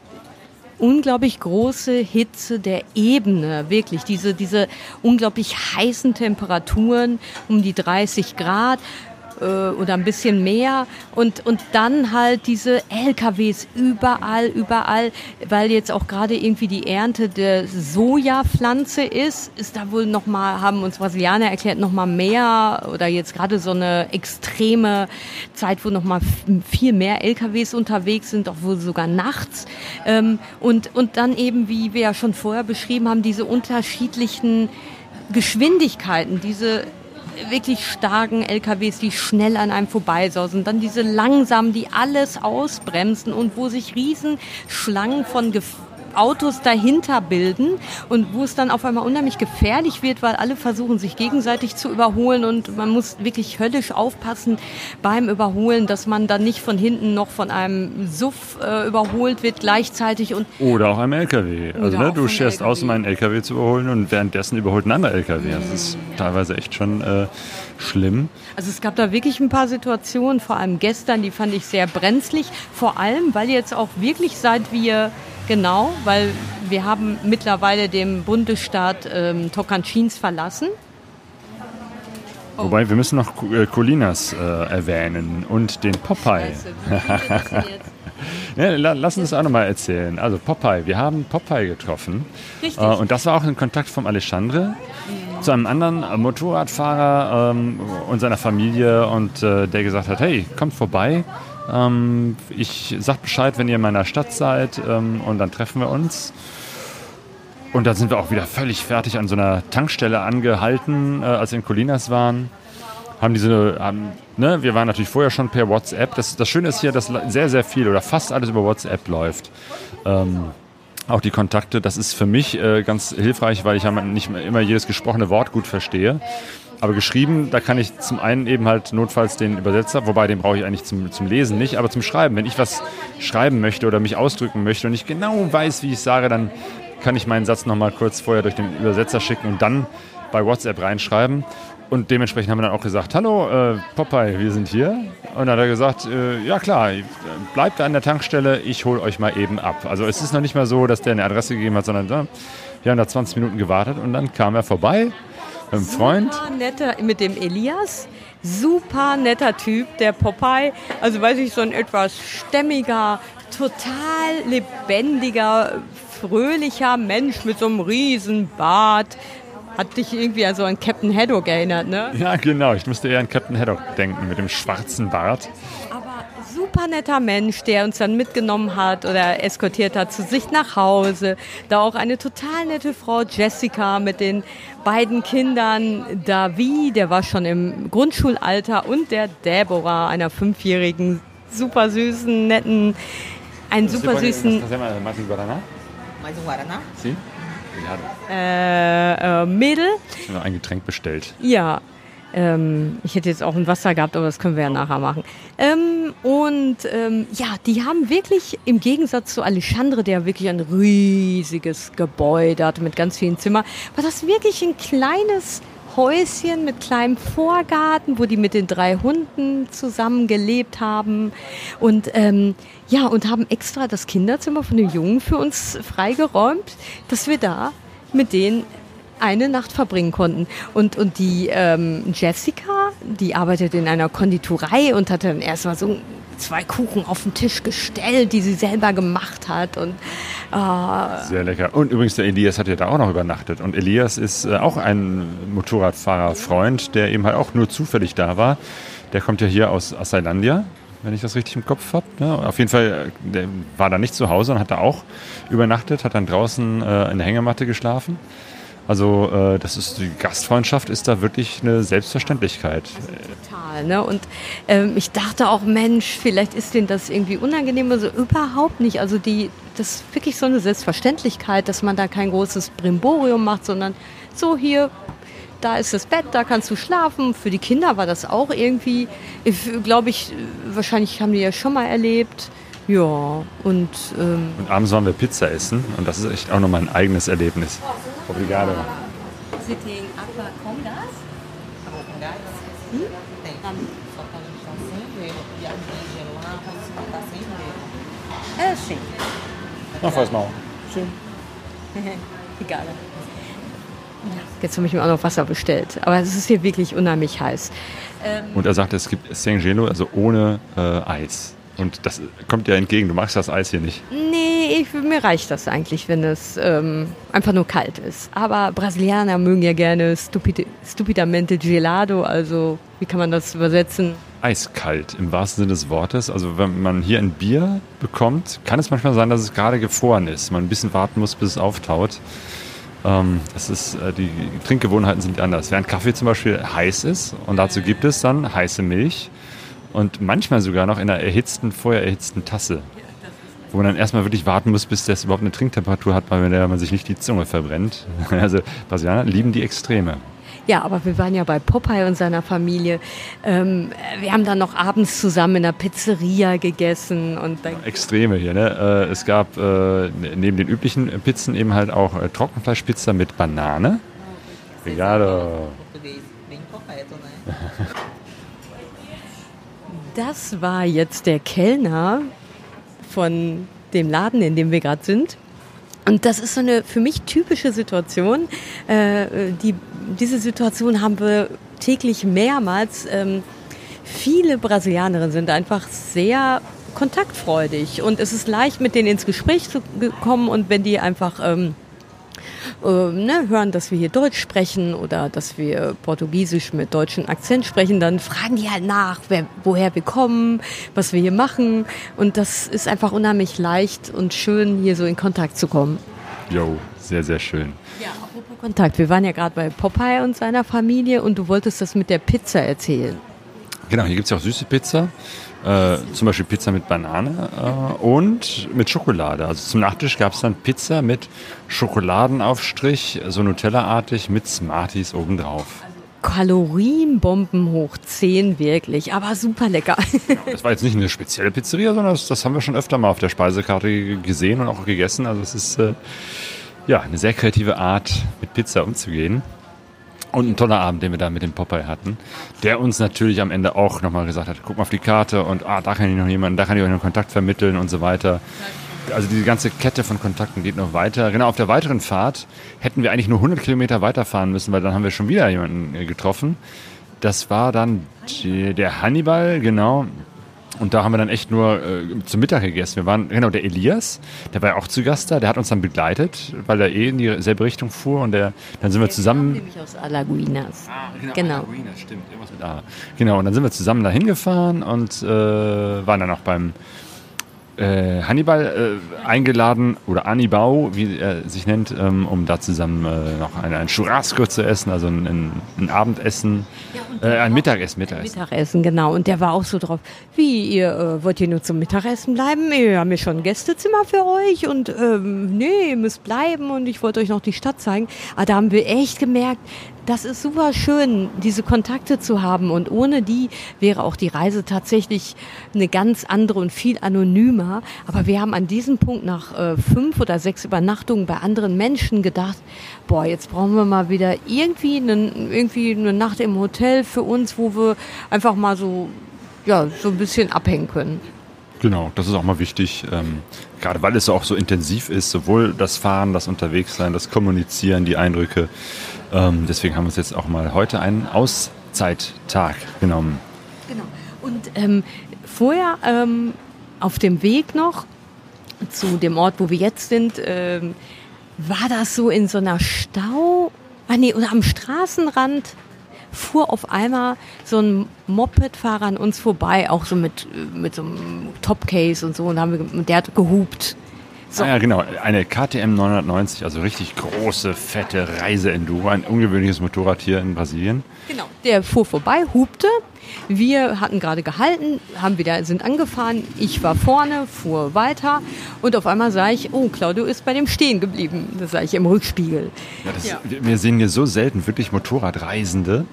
unglaublich große Hitze der Ebene, wirklich, diese, diese unglaublich heißen Temperaturen, um die 30 Grad äh, oder ein bisschen mehr und, und dann halt diese LKWs überall, überall, weil jetzt auch gerade irgendwie die Ernte der Sojapflanze ist, ist da wohl nochmal, haben uns Brasilianer erklärt, nochmal mehr oder jetzt gerade so eine extreme Zeit, wo nochmal viel mehr LKWs unterwegs sind, auch wohl sogar nachts. Ähm, und, und dann eben, wie wir ja schon vorher beschrieben haben, diese unterschiedlichen Geschwindigkeiten, diese wirklich starken LKWs, die schnell an einem vorbeisausen, dann diese langsamen, die alles ausbremsen und wo sich Riesenschlangen von Gef Autos dahinter bilden und wo es dann auf einmal unheimlich gefährlich wird, weil alle versuchen sich gegenseitig zu überholen und man muss wirklich höllisch aufpassen beim Überholen, dass man dann nicht von hinten noch von einem Suff äh, überholt wird gleichzeitig und Oder auch einem LKW. Also ne, du scherst aus, um einen LKW zu überholen und währenddessen überholt ein anderer LKW. Das ist teilweise echt schon äh, schlimm. Also es gab da wirklich ein paar Situationen, vor allem gestern, die fand ich sehr brenzlig. Vor allem, weil jetzt auch wirklich seit wir, genau, weil wir haben mittlerweile den Bundesstaat ähm, Tocantins verlassen. Wobei, wir müssen noch äh, Colinas äh, erwähnen und den Popeye. Ja, la- lass uns das auch nochmal erzählen. Also Popeye, wir haben Popeye getroffen. Richtig. Äh, und das war auch ein Kontakt vom Alexandre zu einem anderen äh, Motorradfahrer ähm, und seiner Familie und äh, der gesagt hat, hey, kommt vorbei. Ähm, ich sag Bescheid, wenn ihr in meiner Stadt seid ähm, und dann treffen wir uns. Und dann sind wir auch wieder völlig fertig an so einer Tankstelle angehalten, äh, als wir in Colinas waren. Haben diese, haben, ne, wir waren natürlich vorher schon per WhatsApp. Das, das Schöne ist hier, dass sehr, sehr viel oder fast alles über WhatsApp läuft. Ähm, auch die Kontakte, das ist für mich äh, ganz hilfreich, weil ich ja nicht immer jedes gesprochene Wort gut verstehe. Aber geschrieben, da kann ich zum einen eben halt notfalls den Übersetzer, wobei den brauche ich eigentlich zum, zum Lesen nicht, aber zum Schreiben. Wenn ich was schreiben möchte oder mich ausdrücken möchte und ich genau weiß, wie ich sage, dann kann ich meinen Satz nochmal kurz vorher durch den Übersetzer schicken und dann bei WhatsApp reinschreiben. Und dementsprechend haben wir dann auch gesagt, hallo äh, Popeye, wir sind hier. Und dann hat er gesagt, äh, ja klar, bleibt da an der Tankstelle, ich hole euch mal eben ab. Also es ist noch nicht mal so, dass der eine Adresse gegeben hat, sondern äh, wir haben da 20 Minuten gewartet und dann kam er vorbei einem Freund. Super netter, mit dem Elias. Super netter Typ, der Popeye. Also weiß ich, so ein etwas stämmiger, total lebendiger, fröhlicher Mensch mit so einem riesen Bart. Hat dich irgendwie also an Captain Haddock erinnert, ne? Ja, genau, ich musste eher an Captain Haddock denken mit dem schwarzen Bart. Aber super netter Mensch, der uns dann mitgenommen hat oder eskortiert hat zu sich nach Hause. Da auch eine total nette Frau Jessica mit den beiden Kindern. Davi, der war schon im Grundschulalter. Und der Deborah, einer fünfjährigen, super süßen, netten, einen super süßen äh, äh, Mädel. ich habe ein Getränk bestellt. Ja, ähm, ich hätte jetzt auch ein Wasser gehabt, aber das können wir ja nachher machen. Ähm, und ähm, ja, die haben wirklich im Gegensatz zu Alexandre, der wirklich ein riesiges Gebäude hatte mit ganz vielen Zimmern, war das wirklich ein kleines Häuschen mit kleinem Vorgarten, wo die mit den drei Hunden zusammen gelebt haben und ähm, ja und haben extra das Kinderzimmer von den Jungen für uns freigeräumt, dass wir da mit denen eine Nacht verbringen konnten. Und, und die ähm, Jessica, die arbeitet in einer Konditorei und hat dann erstmal so zwei Kuchen auf den Tisch gestellt, die sie selber gemacht hat. Und äh, Sehr lecker. Und übrigens, der Elias hat ja da auch noch übernachtet. Und Elias ist äh, auch ein Motorradfahrerfreund, der eben halt auch nur zufällig da war. Der kommt ja hier aus Assailandia. wenn ich das richtig im Kopf habe. Ne? Auf jeden Fall, äh, der war da nicht zu Hause und hat da auch übernachtet, hat dann draußen äh, in der Hängematte geschlafen. Also äh, das ist die Gastfreundschaft ist da wirklich eine Selbstverständlichkeit. Total, ne? Und ähm, ich dachte auch, Mensch, vielleicht ist denen das irgendwie unangenehm, also überhaupt nicht. Also die, das ist wirklich so eine Selbstverständlichkeit, dass man da kein großes Brimborium macht, sondern so hier, da ist das Bett, da kannst du schlafen. Für die Kinder war das auch irgendwie, glaube ich, wahrscheinlich haben die ja schon mal erlebt. Ja, und ähm, Und abends waren wir Pizza essen und das ist echt auch nochmal ein eigenes Erlebnis. Obrigado. Ver. É, sim. Na, faz mal. Egal. Jetzt habe ich mir auch noch Wasser bestellt. Aber es ist hier wirklich unheimlich heiß. Und er sagte, es gibt Sengelo, also ohne äh, Eis. Und das kommt dir entgegen. Du magst das Eis hier nicht. Nee, ich, mir reicht das eigentlich, wenn es ähm, einfach nur kalt ist. Aber Brasilianer mögen ja gerne stupide, stupidamente gelado. Also, wie kann man das übersetzen? Eiskalt im wahrsten Sinne des Wortes. Also wenn man hier ein Bier bekommt, kann es manchmal sein, dass es gerade gefroren ist. Man ein bisschen warten muss, bis es auftaut. Ähm, das ist, äh, die Trinkgewohnheiten sind anders. Während Kaffee zum Beispiel heiß ist und dazu gibt es dann heiße Milch und manchmal sogar noch in einer erhitzten, vorher erhitzten Tasse. Wo man dann erstmal wirklich warten muss, bis das überhaupt eine Trinktemperatur hat, bei der man sich nicht die Zunge verbrennt. Also Brasilianer lieben die Extreme. Ja, aber wir waren ja bei Popeye und seiner Familie. Ähm, wir haben dann noch abends zusammen in einer Pizzeria gegessen und dann Extreme hier. Ne? Äh, Es gab äh, neben den üblichen Pizzen eben halt auch äh, Trockenfleischpizza mit Banane. Obrigado. Das war jetzt der Kellner von dem Laden, in dem wir gerade sind. Und das ist so eine für mich typische Situation. Äh, die, diese Situation haben wir täglich mehrmals. Ähm, viele Brasilianerinnen sind einfach sehr kontaktfreudig und es ist leicht, mit denen ins Gespräch zu kommen und wenn die einfach ähm, äh, ne, hören, dass wir hier Deutsch sprechen oder dass wir Portugiesisch mit deutschem Akzent sprechen, dann fragen die halt nach, wer, woher wir kommen, was wir hier machen. Und das ist einfach unheimlich leicht und schön, hier so in Kontakt zu kommen. Jo, sehr, sehr schön. Ja, apropos Kontakt. Wir waren ja gerade bei Popeye und seiner Familie und du wolltest das mit der Pizza erzählen. Genau, hier gibt es ja auch süße Pizza. Äh, zum Beispiel Pizza mit Banane äh, und mit Schokolade. Also zum Nachtisch gab es dann Pizza mit Schokoladenaufstrich, so Nutella-artig mit Smarties obendrauf. Kalorienbomben hoch 10 wirklich, aber super lecker. Das war jetzt nicht eine spezielle Pizzeria, sondern das, das haben wir schon öfter mal auf der Speisekarte gesehen und auch gegessen. Also es ist äh, ja eine sehr kreative Art, mit Pizza umzugehen. Und ein toller Abend, den wir da mit dem Popeye hatten, der uns natürlich am Ende auch nochmal gesagt hat, guck mal auf die Karte und ah, da kann ich noch jemanden, da kann ich euch noch Kontakt vermitteln und so weiter. Also diese ganze Kette von Kontakten geht noch weiter. Genau, auf der weiteren Fahrt hätten wir eigentlich nur 100 Kilometer weiterfahren müssen, weil dann haben wir schon wieder jemanden äh, getroffen. Das war dann der Hannibal, genau. Und da haben wir dann echt nur äh, zum Mittag gegessen. Wir waren, genau, der Elias, der war ja auch zu Gast da, der hat uns dann begleitet, weil er eh in dieselbe Richtung fuhr und der, dann sind wir zusammen. Nämlich aus Alaguinas. Genau. Alaguina, stimmt, irgendwas mit A. Genau, und dann sind wir zusammen dahin gefahren und äh, waren dann auch beim äh, Hannibal äh, eingeladen oder Anibau, wie er sich nennt, ähm, um da zusammen äh, noch ein, ein Churrasco zu essen, also ein, ein, ein Abendessen, äh, ein Mittagessen, Mittagessen. Mittagessen, genau. Und der war auch so drauf, wie, ihr äh, wollt ihr nur zum Mittagessen bleiben? Wir haben ja schon ein Gästezimmer für euch und ähm, nee, ihr müsst bleiben und ich wollte euch noch die Stadt zeigen. Aber da haben wir echt gemerkt, das ist super schön, diese Kontakte zu haben und ohne die wäre auch die Reise tatsächlich eine ganz andere und viel anonymer. Aber wir haben an diesem Punkt nach äh, fünf oder sechs Übernachtungen bei anderen Menschen gedacht, boah, jetzt brauchen wir mal wieder irgendwie, einen, irgendwie eine Nacht im Hotel für uns, wo wir einfach mal so, ja, so ein bisschen abhängen können. Genau, das ist auch mal wichtig, ähm, gerade weil es auch so intensiv ist, sowohl das Fahren, das Unterwegssein, das Kommunizieren, die Eindrücke. Ähm, deswegen haben wir uns jetzt auch mal heute einen Auszeittag genommen. Genau. Und ähm, vorher ähm, auf dem Weg noch zu dem Ort, wo wir jetzt sind, ähm, war das so in so einer Stau, ah nee, oder am Straßenrand fuhr auf einmal so ein Mopedfahrer an uns vorbei, auch so mit, äh, mit so einem Topcase und so, und, haben wir, und der hat gehupt. So. Ah ja, genau. Eine KTM 990, also richtig große, fette Reise-Enduro, ein ungewöhnliches Motorrad hier in Brasilien. Genau. Der fuhr vorbei, hupte. Wir hatten gerade gehalten, haben wieder, sind angefahren. Ich war vorne, fuhr weiter und auf einmal sah ich, oh, Claudio ist bei dem stehen geblieben. Das sah ich im Rückspiegel. Ja, das, Ja. Wir sehen hier so selten wirklich Motorradreisende.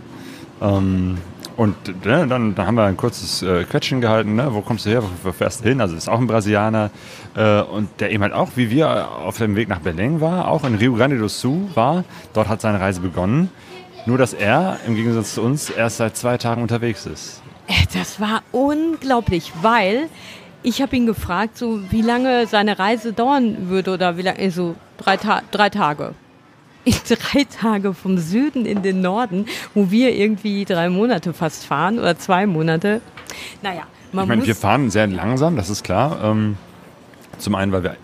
Ähm, und ne, dann, dann haben wir ein kurzes äh, Quetschen gehalten. Ne? Wo kommst du her? Wo, fährst du hin? Also ist auch ein Brasilianer. Äh, und der eben halt auch, wie wir, auf dem Weg nach Belém war, auch in Rio Grande do Sul war. Dort hat seine Reise begonnen. Nur, dass er im Gegensatz zu uns erst seit zwei Tagen unterwegs ist. Äh, Das war unglaublich, weil ich habe ihn gefragt, so wie lange seine Reise dauern würde oder wie lange, so drei, Ta drei Tage. Ich drei Tage vom Süden in den Norden, wo wir irgendwie drei Monate fast fahren oder zwei Monate. Naja, man Ich meine, wir fahren sehr langsam, das ist klar. Ähm, zum einen, weil wir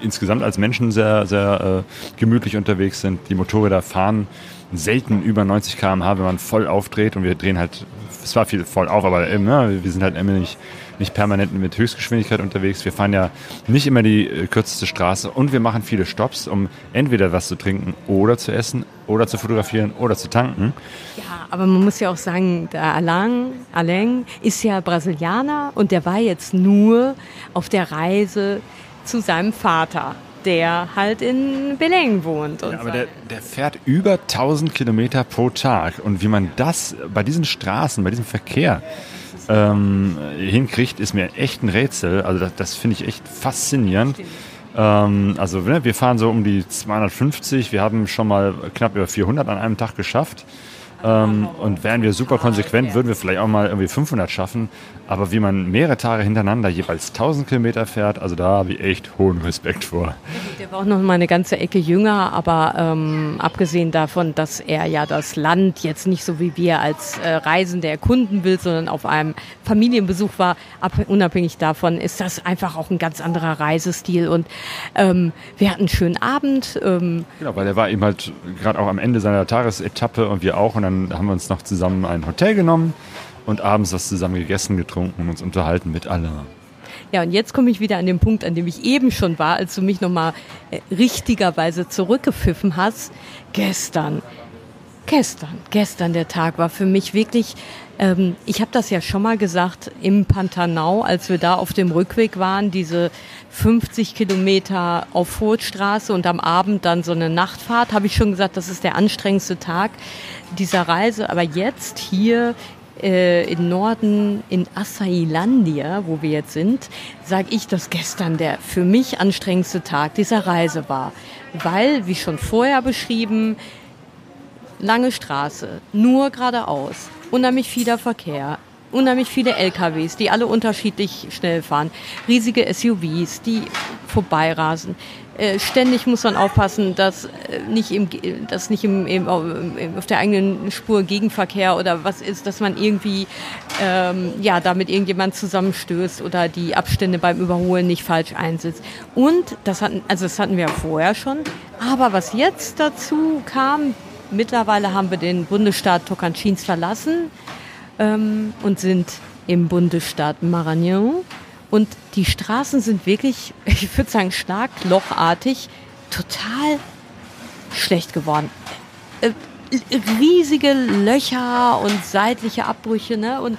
insgesamt als Menschen sehr, sehr äh, gemütlich unterwegs sind. Die Motorräder fahren selten über 90 km/h, wenn man voll aufdreht und wir drehen halt, es war viel voll auf, aber eben, ne, wir sind halt immer nicht, nicht permanent mit Höchstgeschwindigkeit unterwegs. Wir fahren ja nicht immer die äh, kürzeste Straße und wir machen viele Stops, um entweder was zu trinken oder zu essen oder zu fotografieren oder zu tanken. Ja, aber man muss ja auch sagen, der Alain, Alain ist ja Brasilianer und der war jetzt nur auf der Reise zu seinem Vater, der halt in Belém wohnt. Und Ja, aber der, der fährt über 1000 Kilometer pro Tag. Und wie man das bei diesen Straßen, bei diesem Verkehr ähm, hinkriegt, ist mir echt ein Rätsel. Also das, das finde ich echt faszinierend. Ähm, also ne, wir fahren so um die 250. Wir haben schon mal knapp über 400 an einem Tag geschafft. Ähm, und wären wir super konsequent, würden wir vielleicht auch mal irgendwie 500 schaffen. Aber wie man mehrere Tage hintereinander jeweils 1000 Kilometer fährt, also da habe ich echt hohen Respekt vor. Der war auch noch mal eine ganze Ecke jünger, aber ähm, abgesehen davon, dass er ja das Land jetzt nicht so wie wir als äh, Reisende erkunden will, sondern auf einem Familienbesuch war, ab, unabhängig davon ist das einfach auch ein ganz anderer Reisestil. Und ähm, wir hatten einen schönen Abend. Ähm, Genau, weil er war eben halt gerade auch am Ende seiner Tagesetappe und wir auch. Und dann haben wir uns noch zusammen ein Hotel genommen und abends was zusammen gegessen, getrunken und uns unterhalten mit Allah. Ja, und jetzt komme ich wieder an den Punkt, an dem ich eben schon war, als du mich nochmal äh, richtigerweise zurückgepfiffen hast. Gestern. Gestern, gestern der Tag war für mich wirklich, ähm, ich habe das ja schon mal gesagt, im Pantanal, als wir da auf dem Rückweg waren, diese 50 Kilometer auf Furtstraße und am Abend dann so eine Nachtfahrt, habe ich schon gesagt, das ist der anstrengendste Tag dieser Reise. Aber jetzt hier äh, im Norden in Assailandia, wo wir jetzt sind, sage ich, dass gestern der für mich anstrengendste Tag dieser Reise war. Weil, wie schon vorher beschrieben, lange Straße, nur geradeaus, unheimlich vieler Verkehr, unheimlich viele LKWs, die alle unterschiedlich schnell fahren, riesige SUVs, die vorbeirasen. Äh, ständig muss man aufpassen, dass äh, nicht, im, dass nicht im, im, auf der eigenen Spur Gegenverkehr oder was ist, dass man irgendwie ähm, ja, da mit irgendjemand zusammenstößt oder die Abstände beim Überholen nicht falsch einsetzt. Und das hatten, also das hatten wir vorher schon. Aber was jetzt dazu kam, mittlerweile haben wir den Bundesstaat Tocantins verlassen ähm, und sind im Bundesstaat Maranhão. Und die Straßen sind wirklich, ich würde sagen, schlaglochartig, total schlecht geworden. Äh, riesige Löcher und seitliche Abbrüche, ne? Und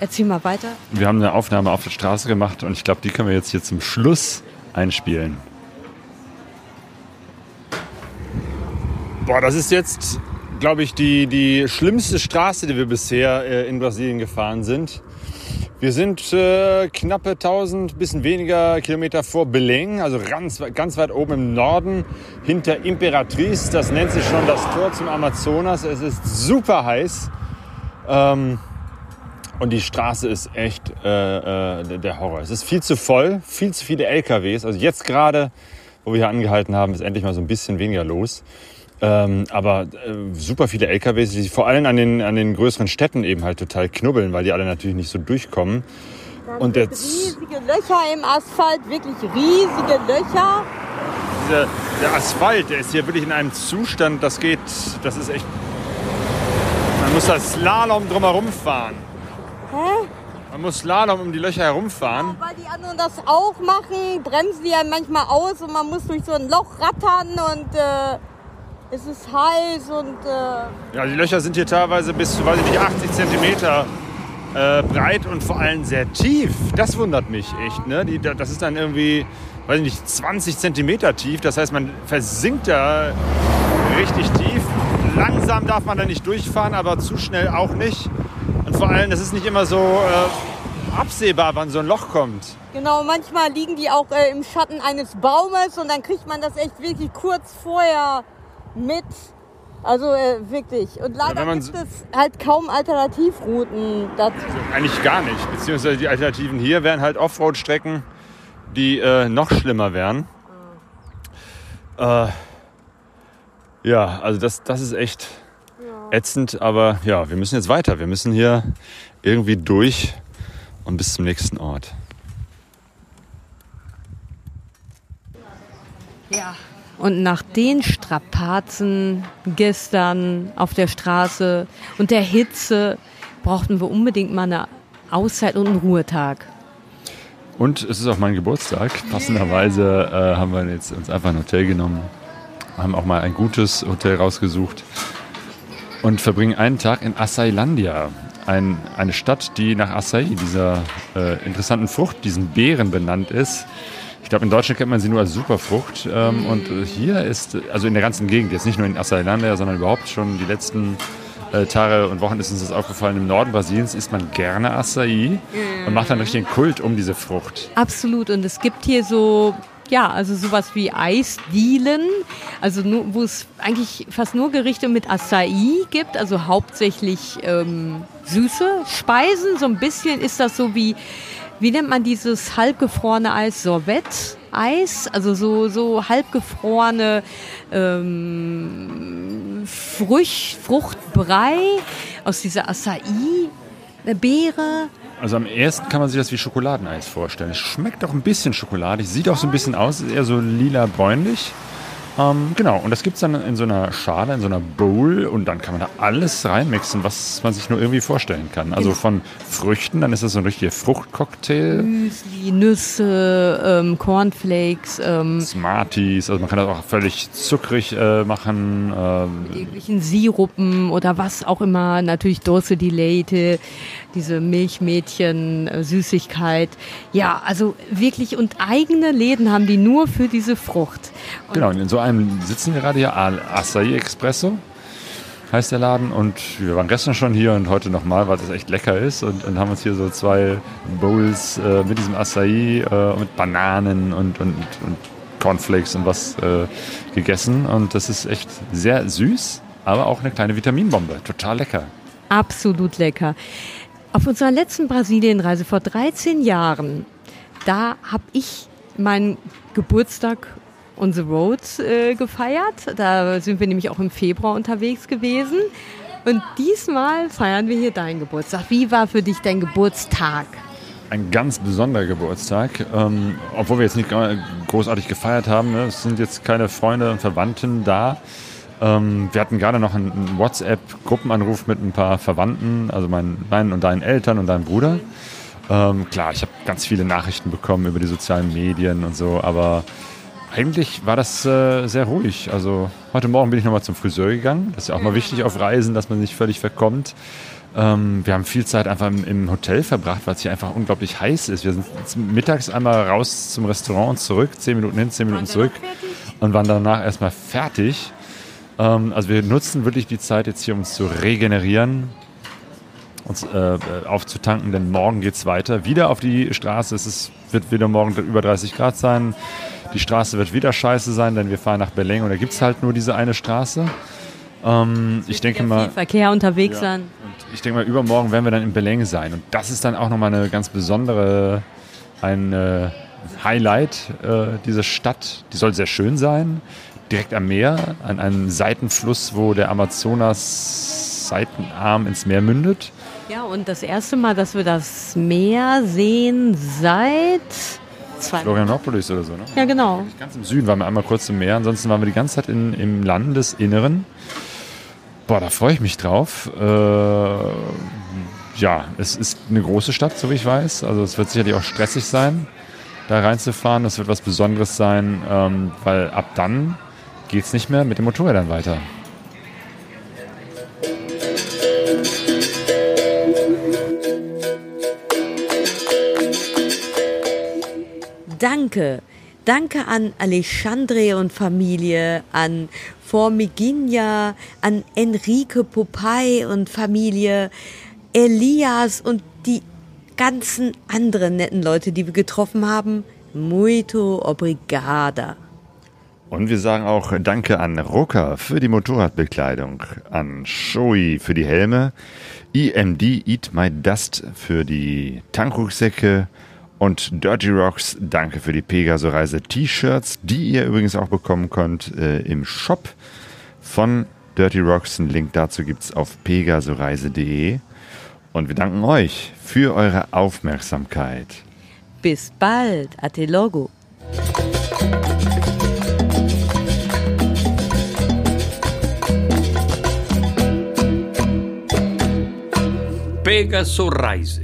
erzähl mal weiter. Wir haben eine Aufnahme auf der Straße gemacht und ich glaube, die können wir jetzt hier zum Schluss einspielen. Boah, das ist jetzt, glaube ich, die, die schlimmste Straße, die wir bisher äh, in Brasilien gefahren sind. Wir sind äh, knappe 1000, bisschen weniger Kilometer vor Belém, also ganz, ganz weit oben im Norden, hinter Imperatriz. Das nennt sich schon das Tor zum Amazonas. Es ist super heiß. Ähm, und die Straße ist echt äh, äh, der Horror. Es ist viel zu voll, viel zu viele LKWs. Also jetzt gerade, wo wir hier angehalten haben, ist endlich mal so ein bisschen weniger los. Ähm, aber äh, super viele LKWs, die sich vor allem an den, an den größeren Städten eben halt total knubbeln, weil die alle natürlich nicht so durchkommen. Und der, Z- Riesige Löcher im Asphalt, wirklich riesige Löcher. der, der Asphalt, der ist hier wirklich in einem Zustand, das geht, das ist echt. Man muss das Slalom drumherum fahren. Hä? Man muss Slalom um die Löcher herumfahren. Weil die anderen das auch machen, bremsen die ja manchmal aus und man muss durch so ein Loch rattern und äh, es ist heiß und äh, Ja, die Löcher sind hier teilweise bis zu, weiß ich nicht, 80 Zentimeter äh, breit und vor allem sehr tief. Das wundert mich echt. Ne? Die, das ist dann irgendwie, weiß ich nicht, 20 Zentimeter tief. Das heißt, man versinkt da richtig tief. Langsam darf man da nicht durchfahren, aber zu schnell auch nicht. Und vor allem, das ist nicht immer so äh, absehbar, wann so ein Loch kommt. genau, manchmal liegen die auch äh, im Schatten eines Baumes und dann kriegt man das echt wirklich kurz vorher mit. Also äh, wirklich. Und leider man gibt es halt kaum Alternativrouten dazu. Eigentlich gar nicht. Beziehungsweise die Alternativen hier wären halt Offroad-Strecken, die äh, noch schlimmer wären. Äh, ja, also das, das ist echt ätzend, aber ja, wir müssen jetzt weiter. Wir müssen hier irgendwie durch und bis zum nächsten Ort. Und nach den Strapazen gestern auf der Straße und der Hitze brauchten wir unbedingt mal eine Auszeit und einen Ruhetag. Und es ist auch mein Geburtstag. Passenderweise äh, haben wir jetzt uns einfach ein Hotel genommen, haben auch mal ein gutes Hotel rausgesucht und verbringen einen Tag in Acailandia. Ein, eine Stadt, die nach Acai, dieser äh, interessanten Frucht, diesen Beeren benannt ist. Ich glaube, in Deutschland kennt man sie nur als Superfrucht. Ähm, Und äh, hier ist, also in der ganzen Gegend, jetzt nicht nur in Acailandia, sondern überhaupt schon die letzten äh, Tage und Wochen ist uns das aufgefallen. Im Norden Brasiliens isst man gerne Acai und macht dann richtig einen Kult um diese Frucht. Absolut. Und es gibt hier so, ja, also sowas wie Eisdielen, also nur, wo es eigentlich fast nur Gerichte mit Acai gibt, also hauptsächlich ähm, süße Speisen. So ein bisschen ist das so wie, wie nennt man dieses halbgefrorene Eis? Sorbet. Eis, also so, so halbgefrorene ähm, Frucht, Fruchtbrei aus dieser Acai-Beere. Also am ersten kann man sich das wie Schokoladeneis vorstellen. Es schmeckt auch ein bisschen schokoladig, sieht auch so ein bisschen aus, ist eher so lila-bräunlich. Ähm, genau, und das gibt es dann in so einer Schale, in so einer Bowl und dann kann man da alles reinmixen, was man sich nur irgendwie vorstellen kann. Also von Früchten, dann ist das so ein richtiger Fruchtcocktail. Müsli, Nüsse, ähm, Cornflakes, ähm, Smarties, also man kann das auch völlig zuckrig äh, machen. Ähm, irgendwelchen Sirupen oder was auch immer. Natürlich Dulce di Leite, diese Milchmädchen, äh, Süßigkeit. Ja, also wirklich und eigene Läden haben die nur für diese Frucht. Genau, und in so einem sitzen wir gerade hier, Al- Acai Espresso heißt der Laden. Und wir waren gestern schon hier und heute nochmal, weil das echt lecker ist. Und, und haben uns hier so zwei Bowls äh, mit diesem Acai, äh, mit Bananen und, und, und Cornflakes und was äh, gegessen. Und das ist echt sehr süß, aber auch eine kleine Vitaminbombe. Total lecker. Absolut lecker. Auf unserer letzten Brasilienreise vor 13 Jahren, da habe ich meinen Geburtstag on the road äh, gefeiert. Da sind wir nämlich auch im Februar unterwegs gewesen. Und diesmal feiern wir hier deinen Geburtstag. Wie war für dich dein Geburtstag? Ein ganz besonderer Geburtstag, ähm, obwohl wir jetzt nicht großartig gefeiert haben. Ne? Es sind jetzt keine Freunde und Verwandten da. Ähm, wir hatten gerade noch einen, einen WhatsApp-Gruppenanruf mit ein paar Verwandten, also meinen, meinen und deinen Eltern und deinem Bruder. Ähm, klar, ich habe ganz viele Nachrichten bekommen über die sozialen Medien und so, aber eigentlich war das äh, sehr ruhig. Also heute Morgen bin ich nochmal zum Friseur gegangen. Das ist ja auch mal wichtig auf Reisen, dass man nicht völlig verkommt. Ähm, wir haben viel Zeit einfach im, im Hotel verbracht, weil es hier einfach unglaublich heiß ist. Wir sind mittags einmal raus zum Restaurant und zurück, zehn Minuten hin, zehn Minuten zurück und waren danach erstmal fertig. Ähm, also wir nutzen wirklich die Zeit jetzt hier, um uns zu regenerieren, uns äh, aufzutanken, denn morgen geht's weiter. Wieder auf die Straße. Es ist, wird wieder morgen über 30 Grad sein. Die Straße wird wieder scheiße sein, denn wir fahren nach Berlin und da gibt's halt nur diese eine Straße. Ähm, ich denke Viel mal, Verkehr unterwegs Ja. sein. ich denke mal, übermorgen werden wir dann in Beleng sein. Und das ist dann auch nochmal eine ganz besondere, ein äh, Highlight äh, dieser Stadt. Die soll sehr schön sein. Direkt am Meer, an einem Seitenfluss, wo der Amazonas Seitenarm ins Meer mündet. Ja, und das erste Mal, dass wir das Meer sehen seit zwei Florianopolis oder so, ne? Ja, genau. Ganz im Süden waren wir einmal kurz im Meer, ansonsten waren wir die ganze Zeit in, im Landesinneren. Boah, da freue ich mich drauf. Äh, ja, es ist eine große Stadt, so wie ich weiß. Also es wird sicherlich auch stressig sein, da reinzufahren. Das wird was Besonderes sein, ähm, weil ab dann geht es nicht mehr mit den Motorrädern weiter. Danke. Danke an Alexandre und Familie, an Formiginia, an Enrique Popeye und Familie, Elias und die ganzen anderen netten Leute, die wir getroffen haben. Muito obrigada. Und wir sagen auch Danke an Rucker für die Motorradbekleidung, an Shoei für die Helme, EMD Eat My Dust für die Tankrucksäcke und Dirty Rocks, danke für die Pegaso-Reise T-Shirts, die ihr übrigens auch bekommen könnt äh, im Shop von Dirty Rocks. Einen Link dazu gibt es auf pegasoreise.de. Und wir danken euch für eure Aufmerksamkeit. Bis bald. Ate logo. Pegaso Rise.